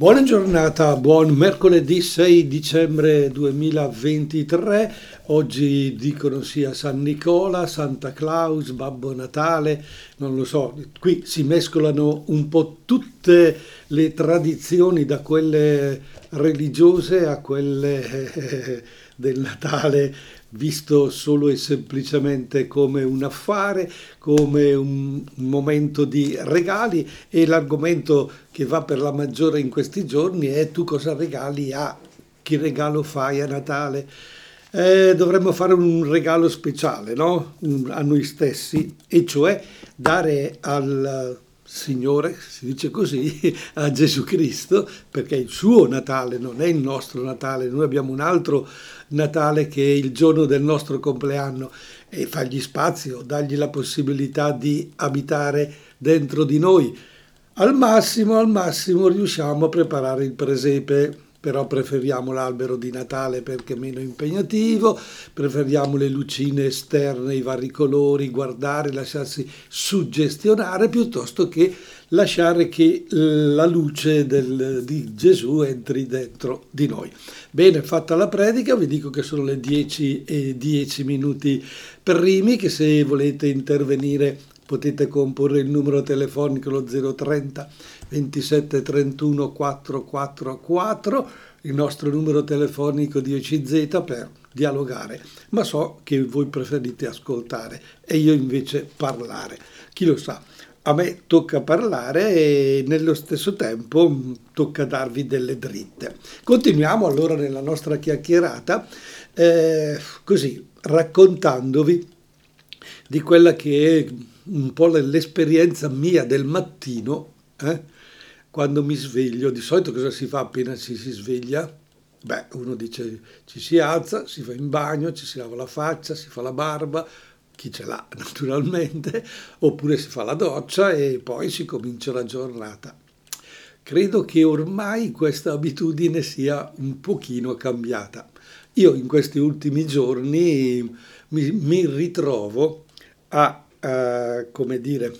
Buona giornata, buon mercoledì 6 dicembre 2023. Oggi dicono sia San Nicola, Santa Claus, Babbo Natale, non lo so, qui si mescolano un po' tutte le tradizioni da quelle religiose a quelle eh, del Natale visto solo e semplicemente come un affare, come un momento di regali e l'argomento che va per la maggiore in questi giorni è tu cosa regali a che regalo fai a Natale. Eh, dovremmo fare un regalo speciale no? a noi stessi e cioè dare al Signore, si dice così, a Gesù Cristo, perché il suo Natale, non è il nostro Natale, noi abbiamo un altro Natale che è il giorno del nostro compleanno e fargli spazio, dargli la possibilità di abitare dentro di noi. Al massimo, al massimo riusciamo a preparare il presepe però preferiamo l'albero di Natale perché è meno impegnativo, preferiamo le lucine esterne, i vari colori, guardare, lasciarsi suggestionare piuttosto che lasciare che la luce del, di Gesù entri dentro di noi. Bene, fatta la predica, vi dico che sono le 10 e 10 minuti primi, che se volete intervenire potete comporre il numero telefonico lo 030 27 31 444, il nostro numero telefonico di ECZ per dialogare, ma so che voi preferite ascoltare e io invece parlare. Chi lo sa, a me tocca parlare e nello stesso tempo tocca darvi delle dritte. Continuiamo allora nella nostra chiacchierata, eh, così raccontandovi di quella che è un po' l'esperienza mia del mattino, eh, quando mi sveglio. Di solito cosa si fa appena ci si sveglia? Beh, uno dice ci si alza, si va in bagno, ci si lava la faccia, si fa la barba, chi ce l'ha naturalmente, oppure si fa la doccia e poi si comincia la giornata. Credo che ormai questa abitudine sia un pochino cambiata. Io in questi ultimi giorni mi, mi ritrovo a a, come dire,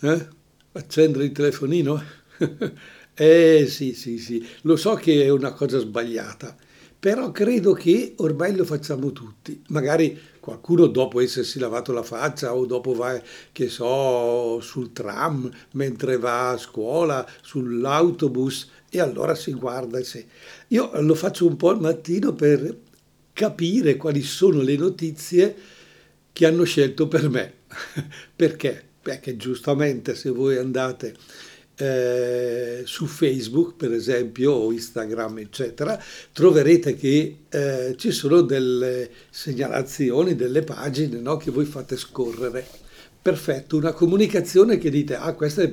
eh? accendere il telefonino? eh sì, sì, sì, lo so che è una cosa sbagliata, però credo che ormai lo facciamo tutti. Magari qualcuno dopo essersi lavato la faccia o dopo va, che so, sul tram mentre va a scuola, sull'autobus e allora si guarda. Se... Io lo faccio un po' al mattino per capire quali sono le notizie che hanno scelto per me. Perché? Perché giustamente se voi andate eh, su Facebook, per esempio, o Instagram, eccetera, troverete che eh, ci sono delle segnalazioni, delle pagine no, che voi fate scorrere. Perfetto, una comunicazione che dite, ah, questo è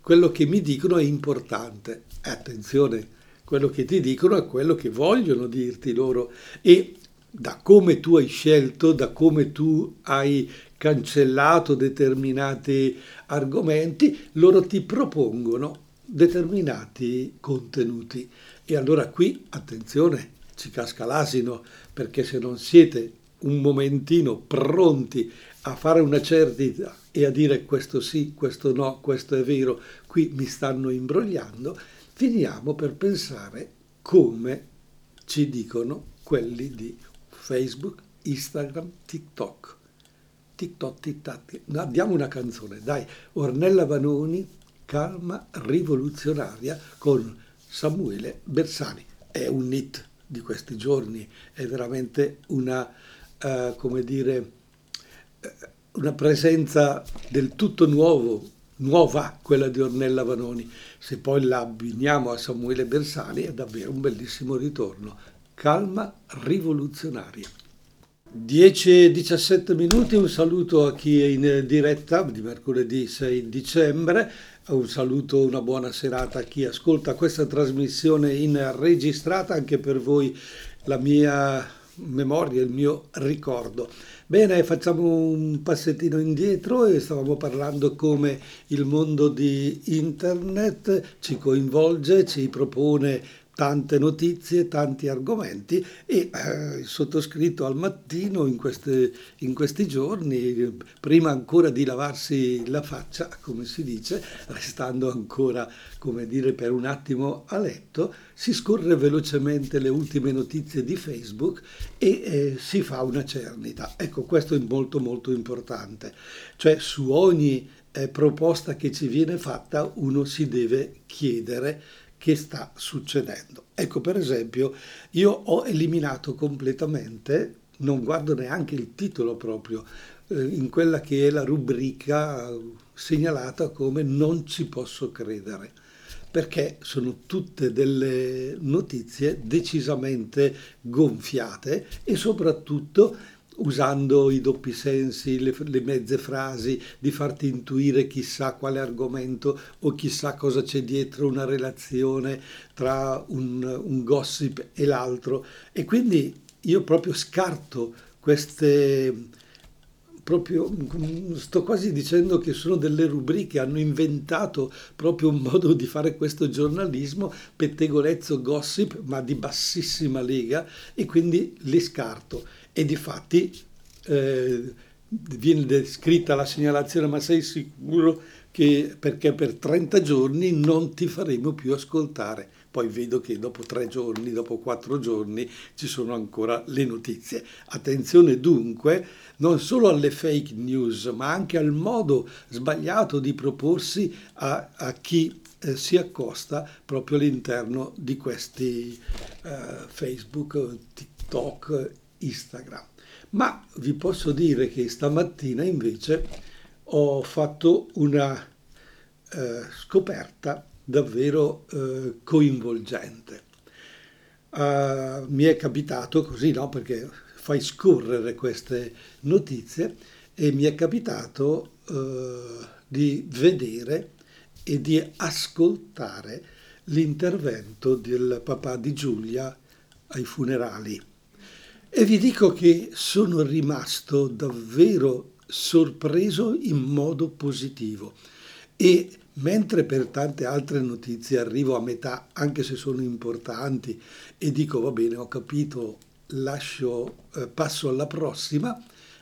quello che mi dicono è importante. attenzione, quello che ti dicono è quello che vogliono dirti loro e da come tu hai scelto, da come tu hai cancellato determinati argomenti, loro ti propongono determinati contenuti. E allora qui, attenzione, ci casca l'asino, perché se non siete un momentino pronti a fare una certità e a dire questo sì, questo no, questo è vero, qui mi stanno imbrogliando, finiamo per pensare come ci dicono quelli di Facebook, Instagram, TikTok. TikTok, TikTok. Diamo una canzone, dai. Ornella Vanoni, Calma rivoluzionaria con Samuele Bersani. È un hit di questi giorni, è veramente una, uh, come dire, uh, una presenza del tutto nuovo, nuova quella di Ornella Vanoni. Se poi la abbiniamo a Samuele Bersani è davvero un bellissimo ritorno calma rivoluzionaria. 10-17 minuti, un saluto a chi è in diretta di mercoledì 6 dicembre, un saluto, una buona serata a chi ascolta questa trasmissione in registrata, anche per voi la mia memoria, il mio ricordo. Bene, facciamo un passettino indietro e stavamo parlando come il mondo di internet ci coinvolge, ci propone tante notizie, tanti argomenti e eh, il sottoscritto al mattino in, queste, in, questi giorni, prima ancora di lavarsi la faccia, come si dice, restando ancora, come dire, per un attimo a letto, si scorre velocemente le ultime notizie di Facebook e eh, si fa una cernita. Ecco, questo è molto molto importante. Cioè su ogni eh, proposta che ci viene fatta uno si deve chiedere che sta succedendo. Ecco, per esempio, io ho eliminato completamente, non guardo neanche il titolo proprio, eh, in quella che è la rubrica segnalata come non ci posso credere perché sono tutte delle notizie decisamente gonfiate e soprattutto usando i doppi sensi, le, le, mezze frasi, di farti intuire chissà quale argomento o chissà cosa c'è dietro una relazione tra un, un gossip e l'altro. E quindi io proprio scarto queste proprio, sto quasi dicendo che sono delle rubriche, hanno inventato proprio un modo di fare questo giornalismo, pettegolezzo, gossip, ma di bassissima lega e quindi li scarto e di fatti eh, viene descritta la segnalazione, ma sei sicuro che perché per 30 giorni non ti faremo più ascoltare. Poi vedo che dopo tre giorni, dopo quattro giorni ci sono ancora le notizie. Attenzione dunque non solo alle fake news, ma anche al modo sbagliato di proporsi a, a chi eh, si accosta proprio all'interno di questi eh, Facebook, TikTok Instagram. Ma vi posso dire che stamattina invece ho fatto una eh, scoperta davvero eh, coinvolgente. Uh, mi è capitato così, no? Perché fai scorrere queste notizie e mi è capitato uh, di vedere e di ascoltare l'intervento del papà di Giulia ai funerali. E vi dico che sono rimasto davvero sorpreso in modo positivo e mentre per tante altre notizie arrivo a metà, anche se sono importanti, e dico va bene, ho capito, lascio, eh, passo alla prossima,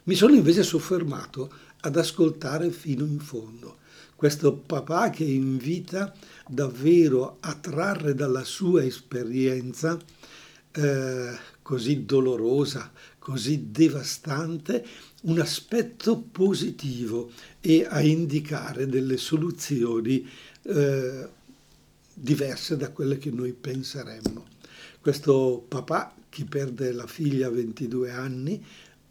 mi sono invece soffermato ad ascoltare fino in fondo. Questo papà che invita davvero a trarre dalla sua esperienza eh, così dolorosa, così devastante, un aspetto positivo e a indicare delle soluzioni eh, diverse da quelle che noi penseremmo. Questo papà che perde la figlia a 22 anni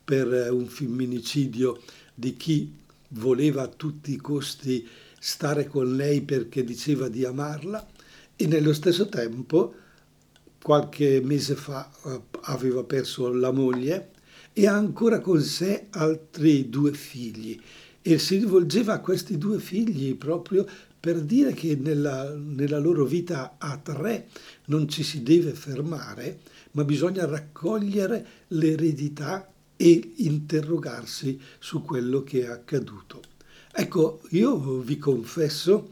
per un femminicidio di chi voleva a tutti i costi stare con lei perché diceva di amarla e nello stesso tempo qualche mese fa eh, aveva perso la moglie e ha ancora con sé altri due figli e si rivolgeva a questi due figli proprio per dire che nella, nella loro vita a tre non ci si deve fermare, ma bisogna raccogliere l'eredità e interrogarsi su quello che è accaduto. Ecco, io vi confesso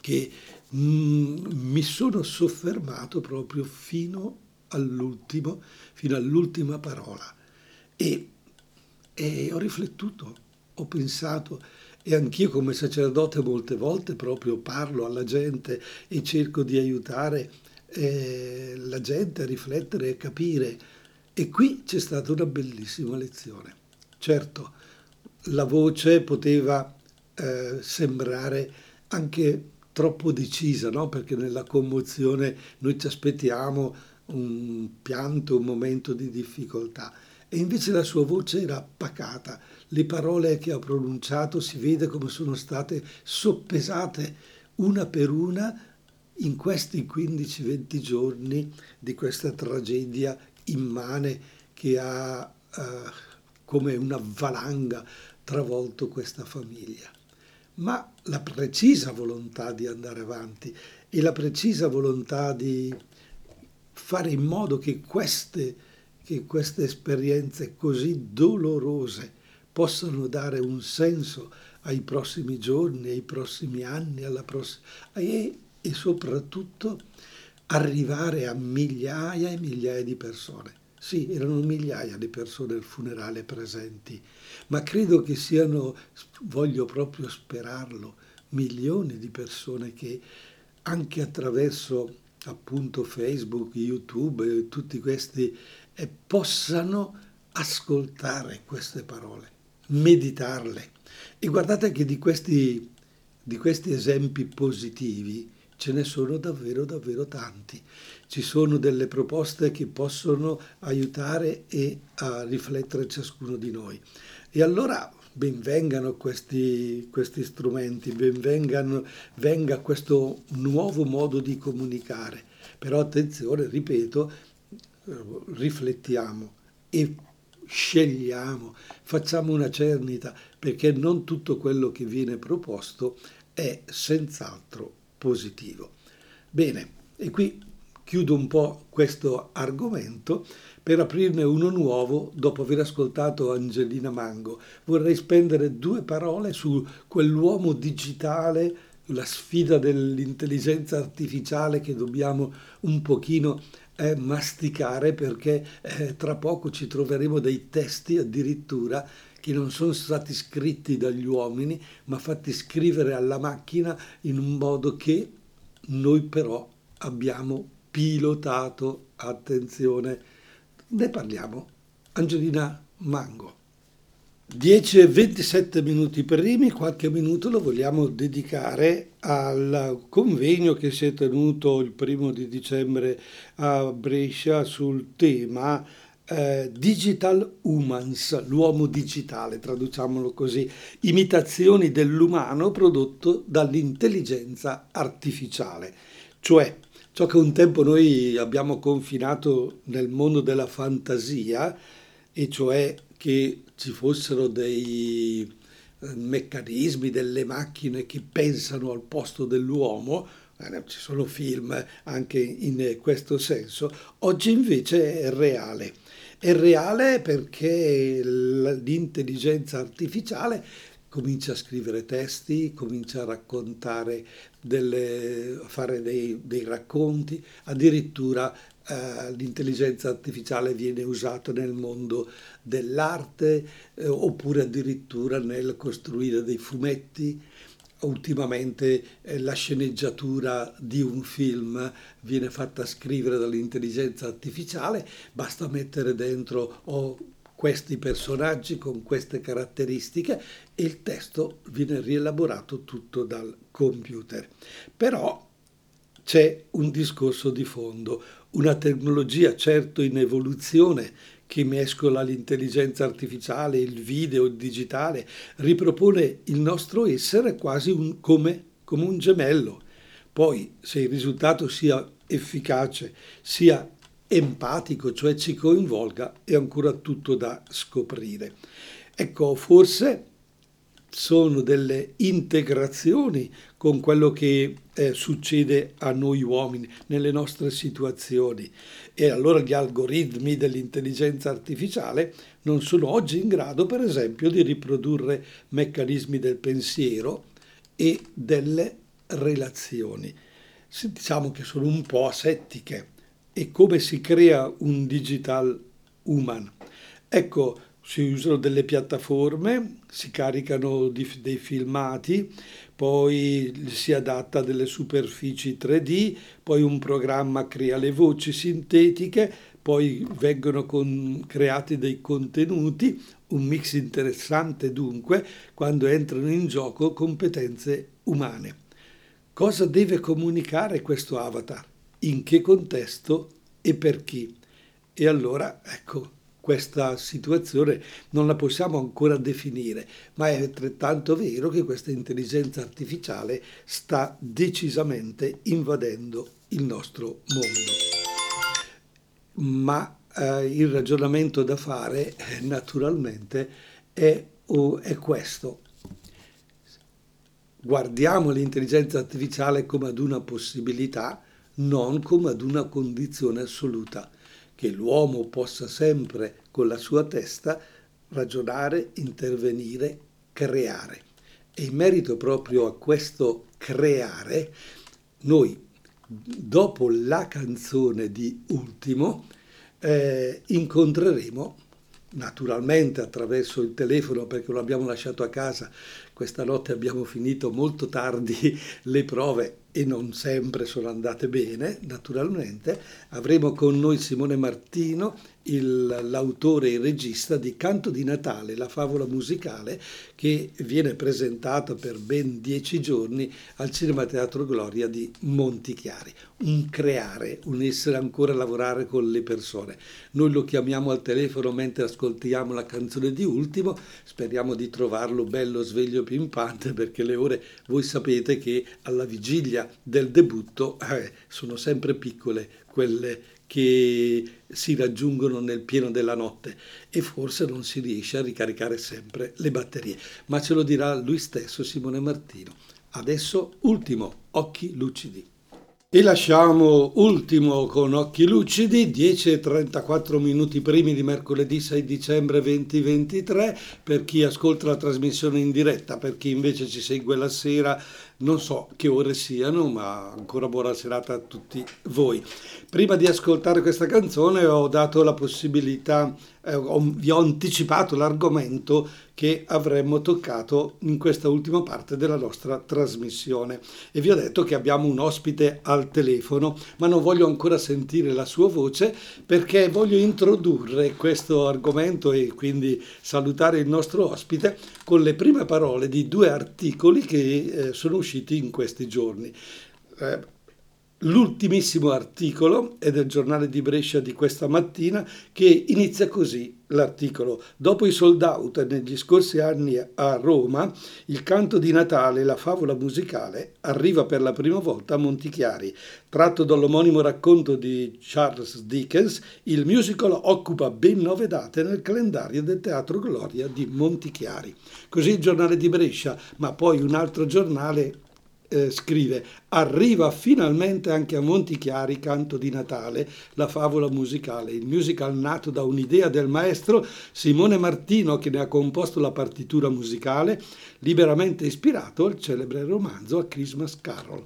che mi sono soffermato proprio fino all'ultimo, fino all'ultima parola e, e ho riflettuto, ho pensato e anch'io come sacerdote molte volte proprio parlo alla gente e cerco di aiutare eh, la gente a riflettere e capire. E qui c'è stata una bellissima lezione. Certo, la voce poteva eh, sembrare anche troppo decisa, no? perché nella commozione noi ci aspettiamo un pianto, un momento di difficoltà. E invece la sua voce era pacata, le parole che ha pronunciato si vede come sono state soppesate una per una in questi 15-20 giorni di questa tragedia immane che ha uh, come una valanga travolto questa famiglia ma la precisa volontà di andare avanti e la precisa volontà di fare in modo che queste, che queste esperienze così dolorose possano dare un senso ai prossimi giorni, ai prossimi anni, pross- e, e soprattutto arrivare a migliaia e migliaia di persone. Sì, erano migliaia di persone al funerale presenti, ma credo che siano, voglio proprio sperarlo, milioni di persone che anche attraverso appunto Facebook, YouTube tutti questi eh, possano ascoltare queste parole, meditarle. E guardate che di questi, di questi esempi positivi ce ne sono davvero, davvero tanti. Ci sono delle proposte che possono aiutare e a riflettere ciascuno di noi. E allora benvengano questi, questi strumenti, benvengano, venga questo nuovo modo di comunicare. Però attenzione, ripeto, riflettiamo e scegliamo, facciamo una cernita, perché non tutto quello che viene proposto è senz'altro positivo. Bene, e qui chiudo un po' questo argomento per aprirne uno nuovo dopo aver ascoltato Angelina Mango. Vorrei spendere due parole su quell'uomo digitale, la sfida dell'intelligenza artificiale che dobbiamo un pochino eh, masticare perché eh, tra poco ci troveremo dei testi addirittura che non sono stati scritti dagli uomini ma fatti scrivere alla macchina in un modo che noi però abbiamo pilotato, attenzione, ne parliamo. Angelina Mango. 10 e 27 minuti primi, qualche minuto lo vogliamo dedicare al convegno che si è tenuto il primo di dicembre a Brescia sul tema eh, Digital Humans, l'uomo digitale, traduciamolo così, imitazioni dell'umano prodotto dall'intelligenza artificiale, cioè ciò che un tempo noi abbiamo confinato nel mondo della fantasia, e cioè che ci fossero dei eh, meccanismi, delle macchine che pensano al posto dell'uomo, eh, ci sono film anche in questo senso, oggi invece è reale. È reale perché l'intelligenza artificiale comincia a scrivere testi, comincia a raccontare, delle, a fare dei, dei racconti, addirittura eh, l'intelligenza artificiale viene usata nel mondo dell'arte eh, oppure addirittura nel costruire dei fumetti. Ultimamente eh, la sceneggiatura di un film viene fatta scrivere dall'intelligenza artificiale, basta mettere dentro o questi personaggi con queste caratteristiche e il testo viene rielaborato tutto dal computer. Però c'è un discorso di fondo, una tecnologia certo in evoluzione che mescola l'intelligenza artificiale, il video, il digitale, ripropone il nostro essere quasi un, come, come un gemello. Poi se il risultato sia efficace, sia empatico, cioè ci coinvolga, è ancora tutto da scoprire. Ecco, forse sono delle integrazioni con quello che eh, succede a noi uomini nelle nostre situazioni e allora gli algoritmi dell'intelligenza artificiale non sono oggi in grado per esempio di riprodurre meccanismi del pensiero e delle relazioni. Diciamo che sono un po' asettiche e come si crea un digital human. Ecco, si usano delle piattaforme, si caricano dei filmati, poi si adatta a delle superfici 3D, poi un programma crea le voci sintetiche, poi vengono con, creati dei contenuti, un mix interessante dunque quando entrano in gioco competenze umane. Cosa deve comunicare questo avatar? In che contesto e per chi. E allora, ecco, questa situazione non la possiamo ancora definire, ma è altrettanto vero che questa intelligenza artificiale sta decisamente invadendo il nostro mondo. Ma eh, il ragionamento da fare, eh, naturalmente, è, oh, è questo. Guardiamo l'intelligenza artificiale come ad una possibilità, non come ad una condizione assoluta, che l'uomo possa sempre con la sua testa ragionare, intervenire, creare. E in merito proprio a questo creare, noi dopo la canzone di Ultimo, eh, incontreremo naturalmente attraverso il telefono perché lo abbiamo lasciato a casa. Questa notte abbiamo finito molto tardi le prove e non sempre sono andate bene, naturalmente. Avremo con noi Simone Martino, il, l'autore e il regista di Canto di Natale, la favola musicale che viene presentata per ben dieci giorni al Cinema Teatro Gloria di Montichiari. Un creare, un essere ancora a lavorare con le persone. Noi lo chiamiamo al telefono mentre ascoltiamo la canzone di Ultimo, speriamo di trovarlo bello, sveglio, pimpante perché le ore, voi sapete che alla vigilia del debutto eh, sono sempre piccole quelle che si raggiungono nel pieno della notte e forse non si riesce a ricaricare sempre le batterie, ma ce lo dirà lui stesso Simone Martino. Adesso ultimo, occhi lucidi. E lasciamo ultimo con occhi lucidi, 10 e 34 minuti primi di mercoledì 6 dicembre 2023, per chi ascolta la trasmissione in diretta, per chi invece ci segue la sera non so che ore siano, ma ancora buona serata a tutti voi. Prima di ascoltare questa canzone ho dato la possibilità, eh, vi ho anticipato l'argomento che avremmo toccato in questa ultima parte della nostra trasmissione e vi ho detto che abbiamo un ospite al telefono, ma non voglio ancora sentire la sua voce perché voglio introdurre questo argomento e quindi salutare il nostro ospite con le prime parole di due articoli che eh, sono usciti usciti in questi giorni. Eh, l'ultimissimo articolo è del giornale di Brescia di questa mattina che inizia così l'articolo. Dopo i sold out negli scorsi anni a Roma, il canto di Natale, la favola musicale, arriva per la prima volta a Montichiari. Tratto dall'omonimo racconto di Charles Dickens, il musical occupa ben nove date nel calendario del Teatro Gloria di Montichiari. Così il giornale di Brescia, ma poi un altro giornale eh, scrive arriva finalmente anche a Montichiari Canto di Natale, la favola musicale, il musical nato da un'idea del maestro Simone Martino che ne ha composto la partitura musicale, liberamente ispirato al celebre romanzo A Christmas Carol.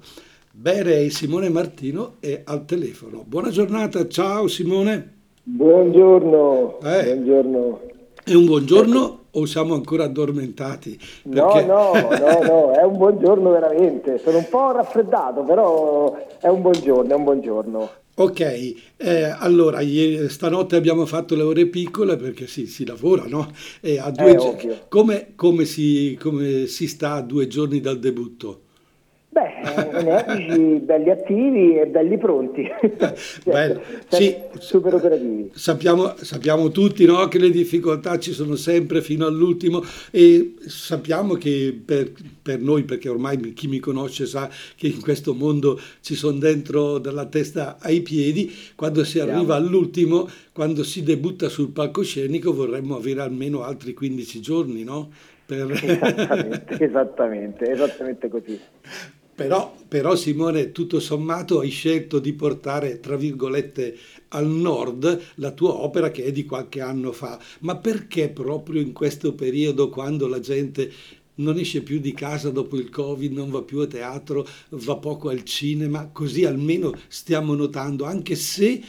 Bene, Simone Martino è al telefono. Buona giornata, ciao Simone. Buongiorno. Eh. Buongiorno. È un buongiorno o siamo ancora addormentati? Perché... No, no, no, no, è un buongiorno veramente. Sono un po' raffreddato, però è un buongiorno, è un buongiorno. Ok, eh, allora ieri, stanotte abbiamo fatto le ore piccole perché sì, si lavora, no? E a due gi- come, come, si, come si sta a due giorni dal debutto? Beh, energici, belli attivi e belli pronti. Bello. Sì, super operativi. Sappiamo, sappiamo tutti no, che le difficoltà ci sono sempre fino all'ultimo e sappiamo che per, per, noi, perché ormai chi mi conosce sa che in questo mondo ci sono dentro dalla testa ai piedi, quando si arriva all'ultimo, quando si debutta sul palcoscenico vorremmo avere almeno altri 15 giorni, no? Per... Esattamente, esattamente, esattamente così. Però, però, Simone, tutto sommato hai scelto di portare, tra virgolette, al nord la tua opera che è di qualche anno fa. Ma perché proprio in questo periodo, quando la gente non esce più di casa dopo il Covid, non va più a teatro, va poco al cinema, così almeno stiamo notando, anche se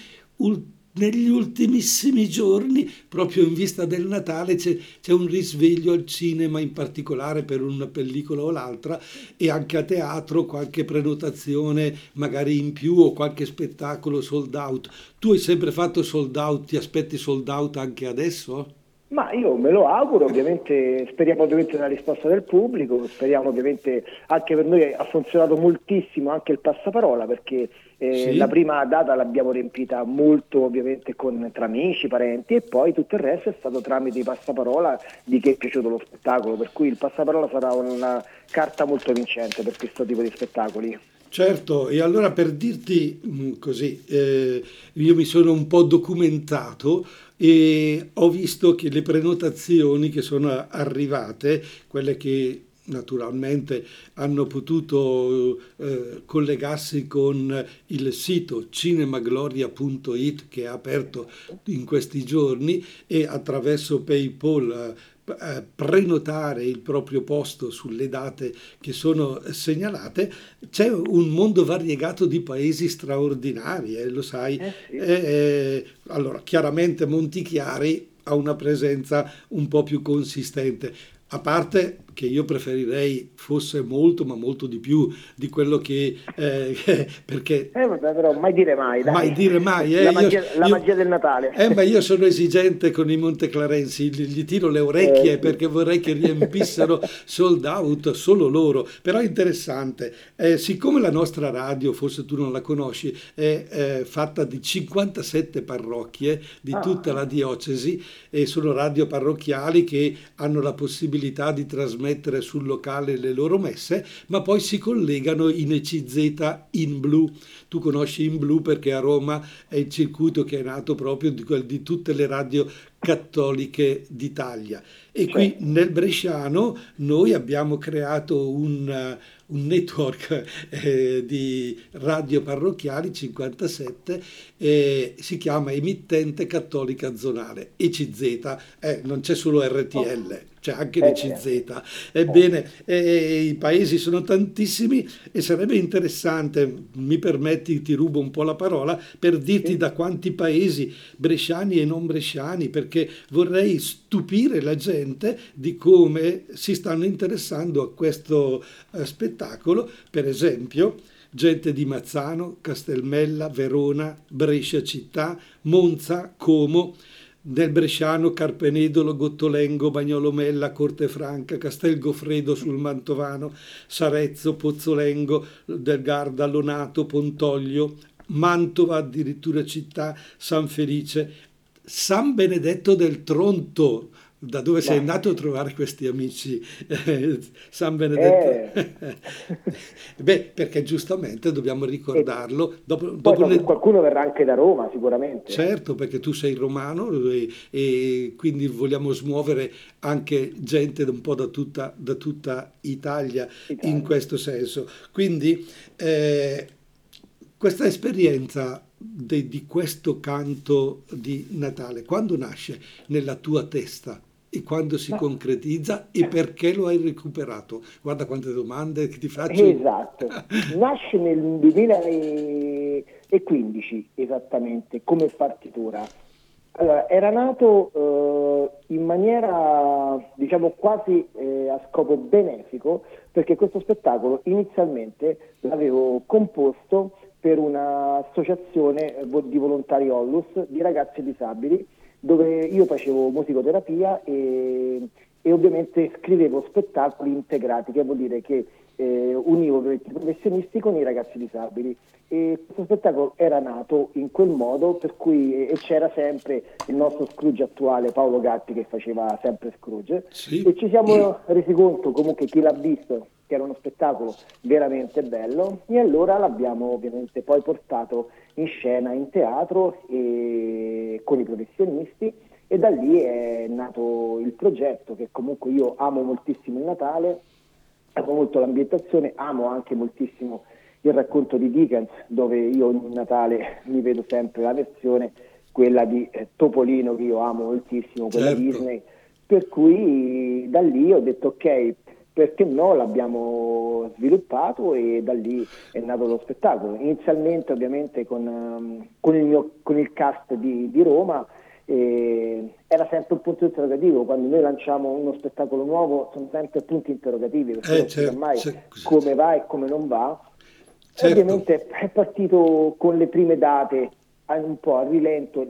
negli ultimissimi giorni, proprio in vista del Natale, c'è, c'è, un risveglio al cinema, in particolare per una pellicola o l'altra, e anche a teatro qualche prenotazione magari in più o qualche spettacolo sold out. Tu hai sempre fatto sold out, ti aspetti sold out anche adesso? Ma io me lo auguro, ovviamente speriamo ovviamente nella risposta del pubblico, speriamo ovviamente anche per noi ha funzionato moltissimo anche il passaparola perché eh, sì. la prima data l'abbiamo riempita molto ovviamente con, tra amici, parenti e poi tutto il resto è stato tramite i passaparola di chi è piaciuto lo spettacolo, per cui il passaparola sarà una carta molto vincente per questo tipo di spettacoli. Certo, e allora per dirti mm, così, eh, io mi sono un po' documentato e ho visto che le prenotazioni che sono arrivate, quelle che naturalmente hanno potuto eh, collegarsi con il sito cinemagloria.it che è aperto in questi giorni e attraverso PayPal eh, prenotare il proprio posto sulle date che sono segnalate, c'è un mondo variegato di paesi straordinari, eh, lo sai. Eh sì. Eh, eh, allora, chiaramente Montichiari ha una presenza un po' più consistente. A parte che io preferirei fosse molto, ma molto di più di quello che... Eh, perché... Eh, vabbè, però mai dire mai, dai. Mai dire mai, eh. La magia, io, la magia del Natale. Eh, ma io sono esigente con i Monteclarensi, gli, tiro le orecchie eh. perché vorrei che riempissero sold out solo loro. Però è interessante, eh, siccome la nostra radio, forse tu non la conosci, è eh, fatta di 57 parrocchie di ah. tutta la diocesi e sono radio parrocchiali che hanno la possibilità di trasmettere trasmettere sul locale le loro messe, ma poi si collegano in ECZ in blu. Tu conosci in blu perché a Roma è il circuito che è nato proprio di, di tutte le radio cattoliche d'Italia. E qui nel Bresciano noi abbiamo creato un, un network eh, di radio parrocchiali 57 eh, si chiama Emittente Cattolica Zonale ECZ, eh, non c'è solo RTL. Oh c'è anche l'ECZ. Ebbene, eh, i paesi sono tantissimi e sarebbe interessante, mi permetti, ti rubo un po' la parola, per dirti da quanti paesi, bresciani e non bresciani, perché vorrei stupire la gente di come si stanno interessando a questo eh, spettacolo. Per esempio, gente di Mazzano, Castelmella, Verona, Brescia città, Monza, Como, del Bresciano, Carpenedolo, Gottolengo, Bagnolomella, Cortefranca, Castel Goffredo sul Mantovano, Sarezzo, Pozzolengo, del Garda, Lonato, Pontoglio, Mantova, addirittura città, San Felice, San Benedetto del Tronto, da dove sei andato a trovare questi amici eh, San Benedetto? Eh. Beh, perché giustamente dobbiamo ricordarlo. Dopo, dopo le... Qualcuno verrà anche da Roma sicuramente. Certo, perché tu sei romano e, e quindi vogliamo smuovere anche gente un po' da tutta, da tutta Italia, Italia, in questo senso. Quindi eh, questa esperienza de, di questo canto di Natale, quando nasce nella tua testa? E quando si concretizza e perché lo hai recuperato? Guarda quante domande che ti faccio. Esatto, nasce nel 2015 esattamente come partitura. Allora, era nato eh, in maniera diciamo quasi eh, a scopo benefico perché questo spettacolo inizialmente l'avevo composto per un'associazione di volontari Ollus di ragazzi disabili dove io facevo musicoterapia e, e ovviamente scrivevo spettacoli integrati, che vuol dire che eh, univo i professionisti con i ragazzi disabili. E questo spettacolo era nato in quel modo per cui e c'era sempre il nostro Scrooge attuale Paolo Gatti che faceva sempre Scrooge sì. e ci siamo resi conto comunque chi l'ha visto che era uno spettacolo veramente bello e allora l'abbiamo ovviamente poi portato in scena in teatro e con i professionisti e da lì è nato il progetto che comunque io amo moltissimo il Natale, amo molto l'ambientazione, amo anche moltissimo il racconto di Dickens dove io ogni Natale mi vedo sempre la versione, quella di eh, Topolino che io amo moltissimo, quella certo. Disney, per cui da lì ho detto ok, perché no l'abbiamo sviluppato e da lì è nato lo spettacolo. Inizialmente ovviamente con, um, con, il, mio, con il, cast di, di Roma eh, era sempre un punto interrogativo, quando noi lanciamo uno spettacolo nuovo sono sempre punti interrogativi perché eh, non certo, mai certo. come va e come non va. Certo. Ovviamente è partito con le prime date un po' a rilento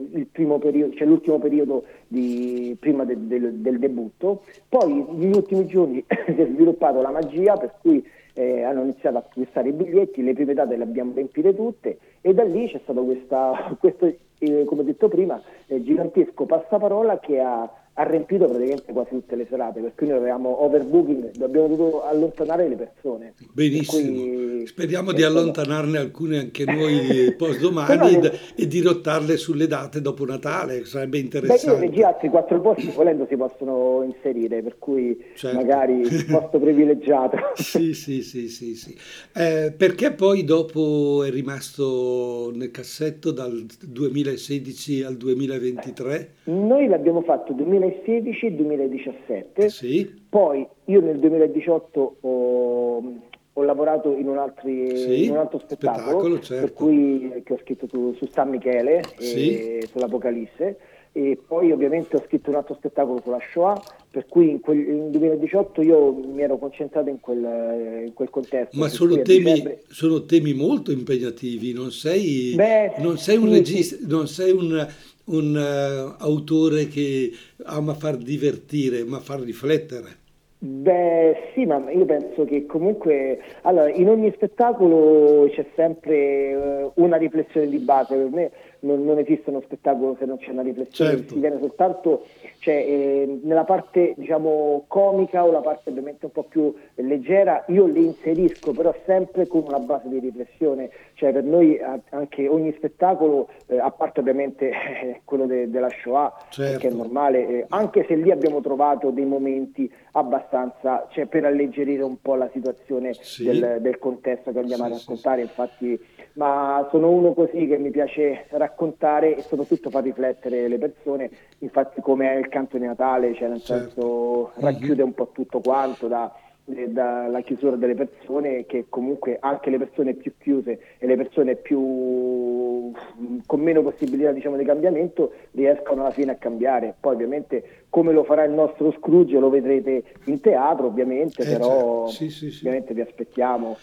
periodo, cioè l'ultimo periodo di, prima de, de, del debutto, poi negli ultimi giorni si è sviluppato la magia per cui eh, hanno iniziato a acquistare i biglietti, le prime date le abbiamo riempite tutte e da lì c'è stato questa, questo, eh, come detto prima, eh, gigantesco passaparola che ha ha riempito praticamente quasi tutte le serate perché noi avevamo overbooking, abbiamo dovuto allontanare le persone. Benissimo, speriamo di allontanarne alcune anche noi post domani e, e di rottarle sulle date dopo Natale, sarebbe interessante. Beh, altri quattro posti volendo si possono inserire, per cui certo. magari posto privilegiato. sì, sì, sì, sì, sì. Eh, perché poi dopo è rimasto nel cassetto dal 2016 al 2023? Noi l'abbiamo fatto 2016 2016 e 2017. Sì. Poi io nel 2018 ho, ho lavorato in un, altri, sì, in un, altro spettacolo, spettacolo certo. per cui che ho scritto tu, su San Michele sì. e sull'Apocalisse e poi ovviamente ho scritto un altro spettacolo sulla Shoah, per cui in, quel, in 2018 io mi ero concentrato in quel, in quel contesto. Ma sono temi, dicembre... sono temi, molto impegnativi, non sei, Beh, non sei un sì, regista, sì. non sei un, un uh, autore che ama far divertire, ma far riflettere. Beh sì, ma io penso che comunque allora, in ogni spettacolo c'è sempre uh, una riflessione di base, per me non, non, esiste uno spettacolo se non c'è una riflessione, certo. si viene soltanto cioè, eh, nella parte diciamo comica o la parte ovviamente un po' più leggera, io li inserisco però sempre con una base di riflessione, cioè per noi anche ogni spettacolo, eh, a parte ovviamente eh, quello de, della Shoah, certo. che è normale, eh, anche se lì abbiamo trovato dei momenti abbastanza, cioè per alleggerire un po' la situazione sì. del, del, contesto che andiamo sì, a raccontare, sì, infatti, ma sono uno così che mi piace raccontare e soprattutto far riflettere le persone, infatti come è il canto di Natale, cioè nel certo. senso racchiude un po' tutto quanto da dalla chiusura delle persone che comunque anche le persone più chiuse e le persone più con meno possibilità diciamo, di cambiamento riescono alla fine a cambiare poi ovviamente come lo farà il nostro Scrooge lo vedrete in teatro ovviamente eh, però certo. sì, sì, sì. ovviamente vi aspettiamo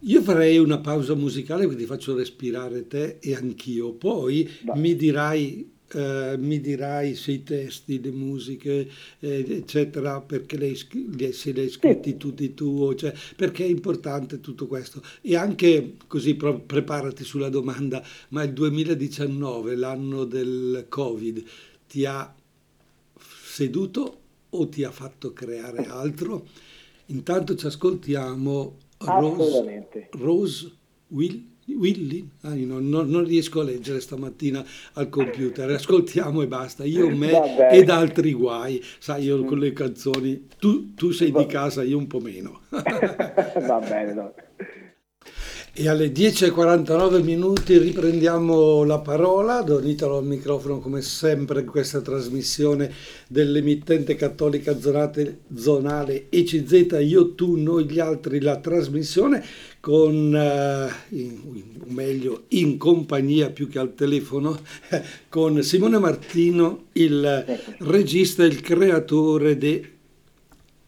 io farei una pausa musicale quindi faccio respirare te e anch'io poi mi dirai Uh, mi dirai se i testi, le musiche, eh, eccetera, perché le, se li hai scritti sì. tutti tu, cioè, perché è importante tutto questo. E anche così pro, preparati sulla domanda, ma il 2019, l'anno del Covid, ti ha seduto o ti ha fatto creare altro? Intanto ci ascoltiamo Rose, Rose Will. Willy? Ah, non, non, non, riesco a leggere stamattina al computer, ascoltiamo e basta, io, me ed altri guai, sai io con le canzoni, tu, tu sei di casa, io un po' meno. Va bene, no. E alle 10.49 minuti riprendiamo la parola, Don Italo al microfono come sempre in questa trasmissione dell'emittente cattolica zonate, zonale ECZ, io, tu, noi, gli altri, la trasmissione con, eh, in, o meglio, in compagnia più che al telefono, con Simone Martino, il regista e il creatore di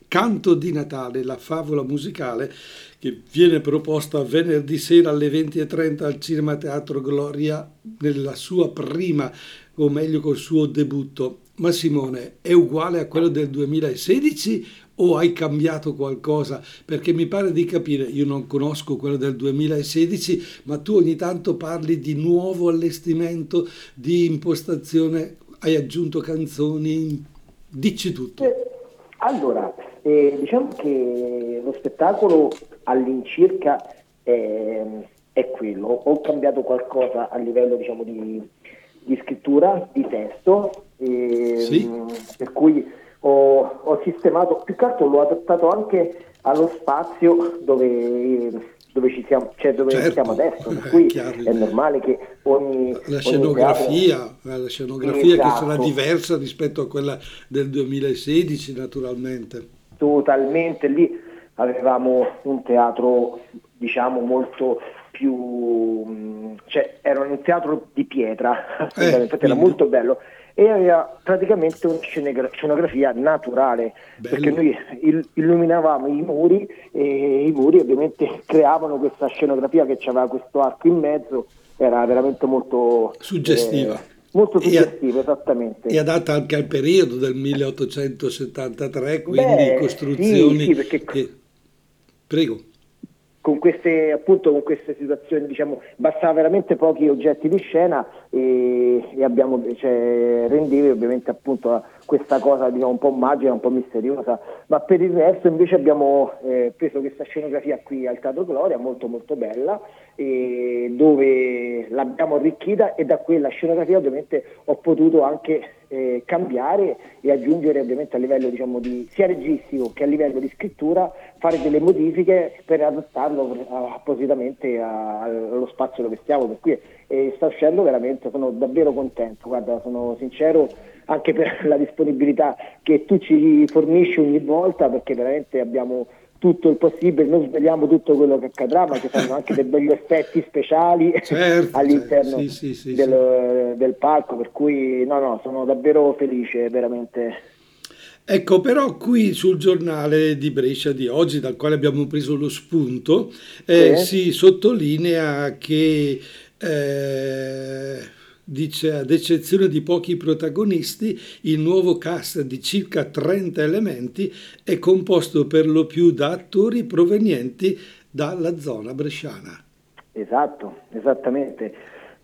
Canto di Natale, la favola musicale che viene proposta venerdì sera alle 20.30 al Cinema Teatro Gloria nella sua prima, o meglio col suo debutto. Ma Simone, è uguale a quello del 2016 o hai cambiato qualcosa? Perché mi pare di capire, io non conosco quello del 2016, ma tu ogni tanto parli di nuovo allestimento, di impostazione, hai aggiunto canzoni, dici tutto. Allora, eh, diciamo che lo spettacolo all'incirca è, è, quello. Ho cambiato qualcosa a livello diciamo, di, di, scrittura, di testo, e, sì. per cui ho, ho, sistemato, più che altro l'ho adattato anche allo spazio dove dove ci siamo, cioè dove certo, siamo adesso, per cui è, è normale che ogni... La scenografia, ogni la scenografia esatto. che sarà diversa rispetto a quella del 2016 naturalmente. Totalmente, lì avevamo un teatro diciamo molto più... cioè era un teatro di pietra, eh, infatti era molto bello e aveva praticamente una scenografia naturale Bello. perché noi illuminavamo i muri e i muri ovviamente creavano questa scenografia che aveva questo arco in mezzo era veramente molto suggestiva. eh, molto suggestiva esattamente. e adatta anche al periodo del 1873 quindi Beh, costruzioni sì, sì, perché... che... prego. Con queste, appunto, con queste situazioni, diciamo, bastava veramente pochi oggetti di scena e, e abbiamo, cioè, rendevi ovviamente appunto questa cosa diciamo, un po' magica, un po' misteriosa, ma per il resto invece abbiamo eh, preso questa scenografia qui al Teatro Gloria, molto molto bella, dove l'abbiamo arricchita e da quella scenografia ovviamente ho potuto anche eh, cambiare e aggiungere ovviamente a livello diciamo, di, sia registico che a livello di scrittura, fare delle modifiche per adattarlo appositamente a, allo spazio dove stiamo, per cui eh, sta uscendo veramente, sono davvero contento, guarda, sono sincero anche per la disponibilità che tu ci fornisci ogni volta perché veramente abbiamo tutto il possibile, non svegliamo tutto quello che accadrà, ma ci saranno anche dei begli effetti speciali certo, all'interno certo. Sì, sì, del, sì, del, palco, per cui no, no, sono davvero felice, veramente. Ecco, però qui sul giornale di Brescia di oggi, dal quale abbiamo preso lo spunto, eh, si sottolinea che... Eh, dice ad eccezione di pochi protagonisti, il nuovo cast di circa 30 elementi è composto per lo più da attori provenienti dalla zona bresciana. Esatto, esattamente.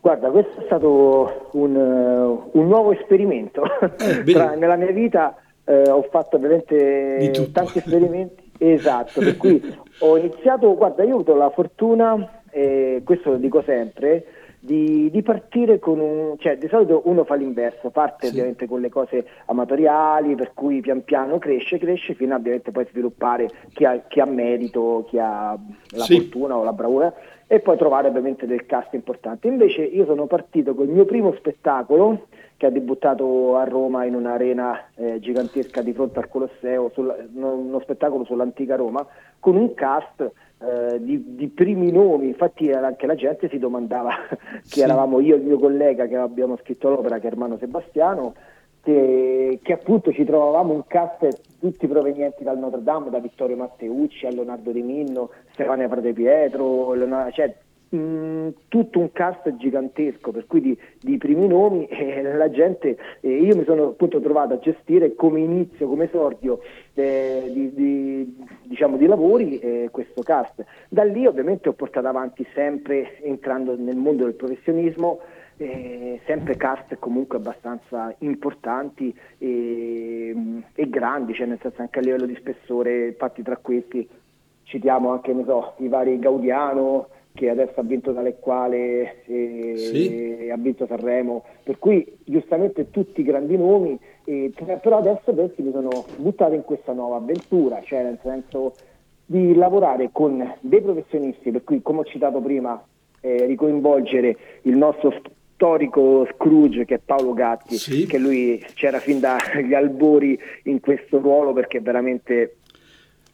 Guarda, questo è stato un, uh, un nuovo esperimento. Eh, Tra, nella mia vita uh, ho fatto ovviamente tanti esperimenti. Esatto, per cui ho iniziato, guarda, io ho avuto la fortuna, e questo lo dico sempre, di, di, partire con un... cioè di solito uno fa l'inverso, parte sì. ovviamente con le cose amatoriali, per cui pian piano cresce, cresce, fino a ovviamente poi sviluppare chi ha, chi ha merito, chi ha la sì. fortuna o la bravura e poi trovare ovviamente del cast importante. Invece io sono partito col mio primo spettacolo che ha debuttato a Roma in un'arena eh, gigantesca di fronte al Colosseo, sul, uno spettacolo sull'antica Roma, con un cast eh, di, di, primi nomi, infatti anche la gente si domandava chi sì. eravamo io e il mio collega che abbiamo scritto l'opera, che è Ermano Sebastiano, che, che, appunto ci trovavamo un cast tutti provenienti dal Notre Dame, da Vittorio Matteucci a Leonardo Di Minno, Stefania Frate Pietro, Leonardo, cioè mm, tutto un cast gigantesco, per cui di, di primi nomi e la gente, eh, io mi sono appunto trovato a gestire come inizio, come esordio eh, di, di, diciamo, di lavori eh, questo cast. Da lì ovviamente ho portato avanti sempre entrando nel mondo del professionismo. Eh, sempre cast comunque abbastanza importanti e, e, grandi, cioè nel senso anche a livello di spessore, infatti tra questi citiamo anche so, i vari Gaudiano, che adesso ha vinto tale quale e, sì. ha vinto Sanremo, per cui giustamente tutti grandi nomi, e, però adesso questi mi sono buttato in questa nuova avventura, cioè nel senso di lavorare con dei professionisti, per cui come ho citato prima, eh, ricoinvolgere il nostro storico Scrooge che è Paolo Gatti, sì. che lui c'era fin dagli albori in questo ruolo perché veramente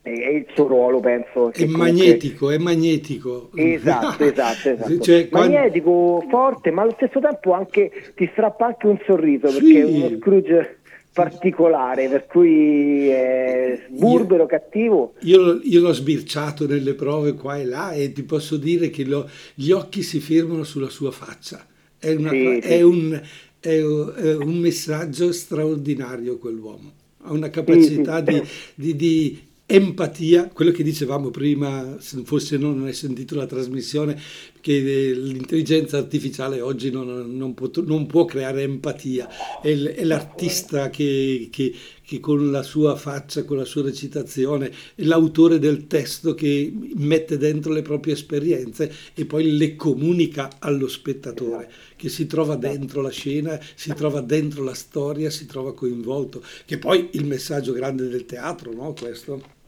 è il suo ruolo, penso. È comunque... magnetico, è magnetico. Esatto, esatto, esatto. Cioè, magnetico, quando... forte, ma allo stesso tempo anche ti strappa anche un sorriso, sì. perché è uno Scrooge particolare, per cui è burbero, io, cattivo. Io, io, l'ho sbirciato nelle prove qua e là e ti posso dire che lo, gli occhi si fermano sulla sua faccia. È, una, sì, è, sì. Un, è, un, messaggio straordinario quell'uomo. Ha una capacità sì, di, di, di empatia, quello che dicevamo prima, forse non hai sentito la trasmissione, che l'intelligenza artificiale oggi non, non, può, non può, creare empatia, è, è l'artista che, che, che, con la sua faccia, con la sua recitazione, è l'autore del testo che mette dentro le proprie esperienze e poi le comunica allo spettatore, che si trova dentro la scena, si trova dentro la storia, si trova coinvolto, che poi il messaggio grande del teatro, no? Questo.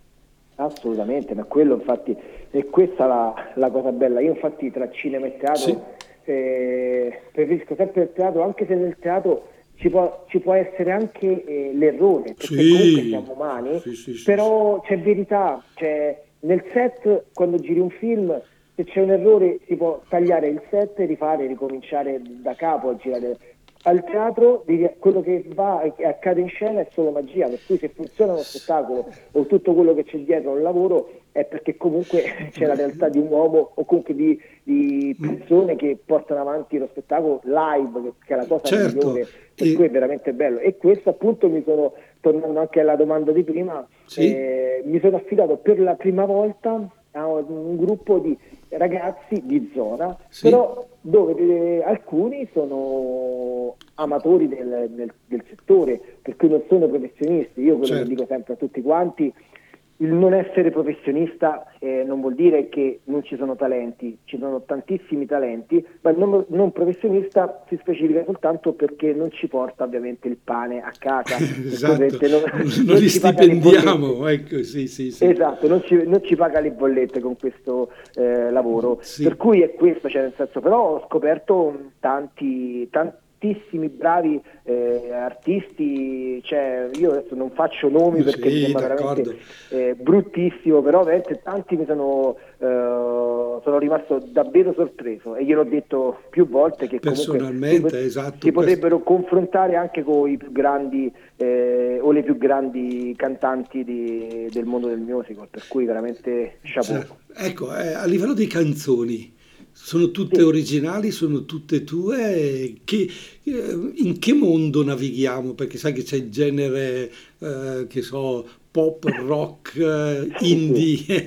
Assolutamente, ma quello infatti è questa la, la cosa bella. Io infatti tra cinema e teatro sì. eh, preferisco sempre il teatro, anche se nel teatro ci può, ci può essere anche eh, l'errore, perché sì. comunque siamo umani, sì, però c'è verità, cioè, nel set quando giri un film se c'è un errore si può tagliare il set, rifare, ricominciare da capo a girare al teatro quello che va e accade in scena è solo magia, per cui se funziona uno spettacolo o tutto quello che c'è dietro un lavoro è perché comunque c'è la realtà di un uomo o comunque di, di persone che portano avanti lo spettacolo live, che è la cosa certo. migliore, per e... cui è veramente bello. E questo appunto mi sono, tornando anche alla domanda di prima, sì. eh, mi sono affidato per la prima volta a un gruppo di ragazzi di zona, sì. però dove eh, alcuni sono amatori del, del, del, settore, per cui non sono professionisti. Io quello certo. che dico sempre a tutti quanti il non essere professionista eh, non vuol dire che non ci sono talenti, ci sono tantissimi talenti, ma il non, non, professionista si specifica soltanto perché non ci porta ovviamente il pane a casa. esatto. non, non, non li stipendiamo, ecco, sì, sì, sì. Esatto, non ci, non ci, paga le bollette con questo eh, lavoro. Per cui è questo, cioè nel senso, però ho scoperto tanti, tanti moltissimi bravi eh, artisti, cioè, io adesso non faccio nomi perché sì, mi sembra veramente eh, bruttissimo, però veramente tanti mi sono, eh, sono rimasto davvero sorpreso e gliel'ho detto più volte che personalmente si, esatto, si potrebbero confrontare anche con i più grandi eh, o le più grandi cantanti di, del mondo del musical, per cui veramente chapeau. Cioè, ecco, eh, a livello di canzoni, sono tutte sì. originali, sono tutte tue. Che, eh, in che mondo navighiamo? Perché sai che c'è il genere, eh, che so, pop, rock, eh, indie,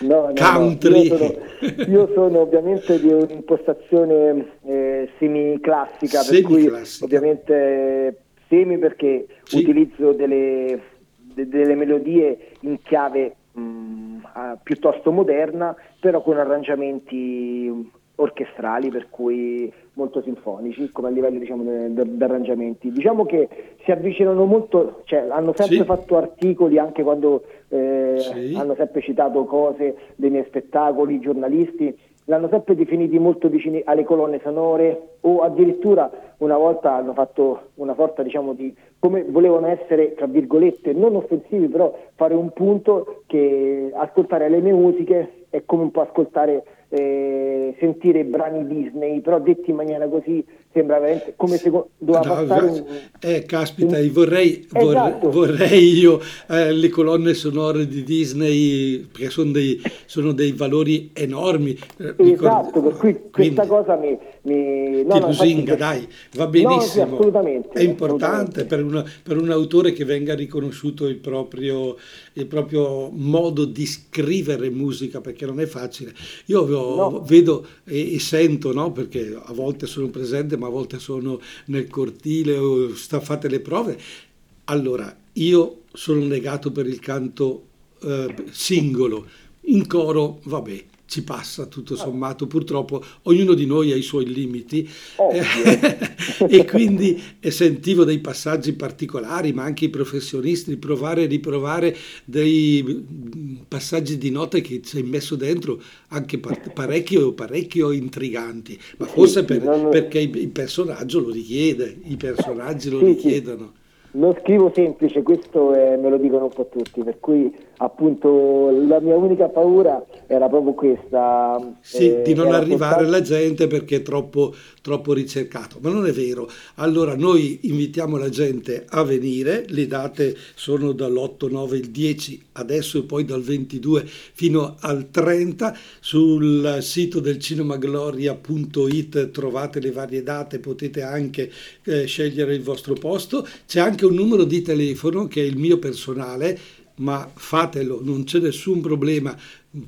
no, no, country. No. Io, sono, io, sono, ovviamente di un'impostazione eh, semi-classica, per cui ovviamente semi perché sì. utilizzo delle, de, delle melodie in chiave mh, piuttosto moderna, però con arrangiamenti orchestrali, per cui molto sinfonici, come a livello diciamo, di arrangiamenti. Diciamo che si avvicinano molto, cioè hanno sempre sì. fatto articoli anche quando eh, sì. hanno sempre citato cose dei miei spettacoli, giornalisti, l'hanno sempre definiti molto vicini alle colonne sonore o addirittura una volta hanno fatto una sorta diciamo di come volevano essere tra virgolette non offensivi però fare un punto che ascoltare le mie musiche è come un po' ascoltare eh, sentire brani Disney, però detti in maniera così sembra veramente come se doveva no, passare un... Eh, caspita, un... vorrei, esatto. vorrei, io eh, le colonne sonore di Disney, perché sono dei, sono dei valori enormi. Eh, esatto, per cui questa cosa mi... mi... No, ti lusinga, dai, va benissimo. No, sì, assolutamente. È importante assolutamente. Per, una, per, un autore che venga riconosciuto il proprio, il proprio modo di scrivere musica, perché non è facile. Io no. vedo e, e sento, no? perché a volte sono presente, ma a volte sono nel cortile o sta, fate le prove. Allora, io sono negato per il canto eh, singolo, in coro, vabbè, ci passa tutto sommato, purtroppo ognuno di noi ha i suoi limiti. E quindi sentivo dei passaggi particolari, ma anche i professionisti, provare e riprovare dei passaggi di note che ci hai messo dentro anche parecchio, parecchio intriganti, ma forse per, perché il personaggio lo richiede, i personaggi lo richiedono. Non scrivo semplice, questo è, me lo dicono un po' tutti, per cui appunto la mia unica paura era proprio questa. Sì, eh, di non arrivare alla gente perché è troppo, troppo ricercato, ma non è vero. Allora noi invitiamo la gente a venire, le date sono dall'8, 9, il 10, adesso e poi dal 22 fino al 30. Sul sito del cinemagloria.it trovate le varie date, potete anche eh, scegliere il vostro posto. C'è anche un numero di telefono che è il mio personale ma fatelo, non c'è nessun problema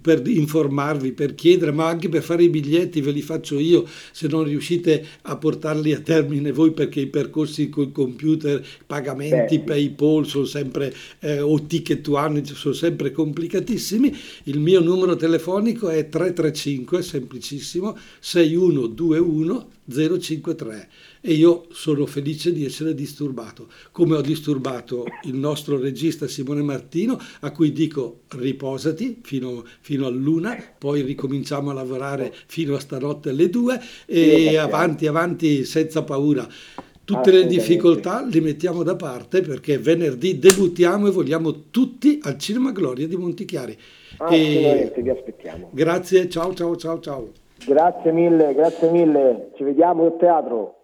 per informarvi, per chiedere, ma anche per fare i biglietti ve li faccio io se non riuscite a portarli a termine voi perché i percorsi col computer, pagamenti, Beh. PayPal sono sempre eh, o ticket one sono sempre complicatissimi. Il mio numero telefonico è 335, semplicissimo, 6121 053 e io sono felice di essere disturbato, come ho disturbato il nostro regista Simone Martino, a cui dico riposati fino, fino all'una, poi ricominciamo a lavorare fino a stanotte alle due e avanti, avanti senza paura. Tutte le difficoltà le mettiamo da parte perché venerdì debuttiamo e vogliamo tutti al Cinema Gloria di Montichiari. Assolutamente, e... vi aspettiamo. Grazie, ciao ciao ciao ciao. Grazie mille, grazie mille. Ci vediamo al teatro.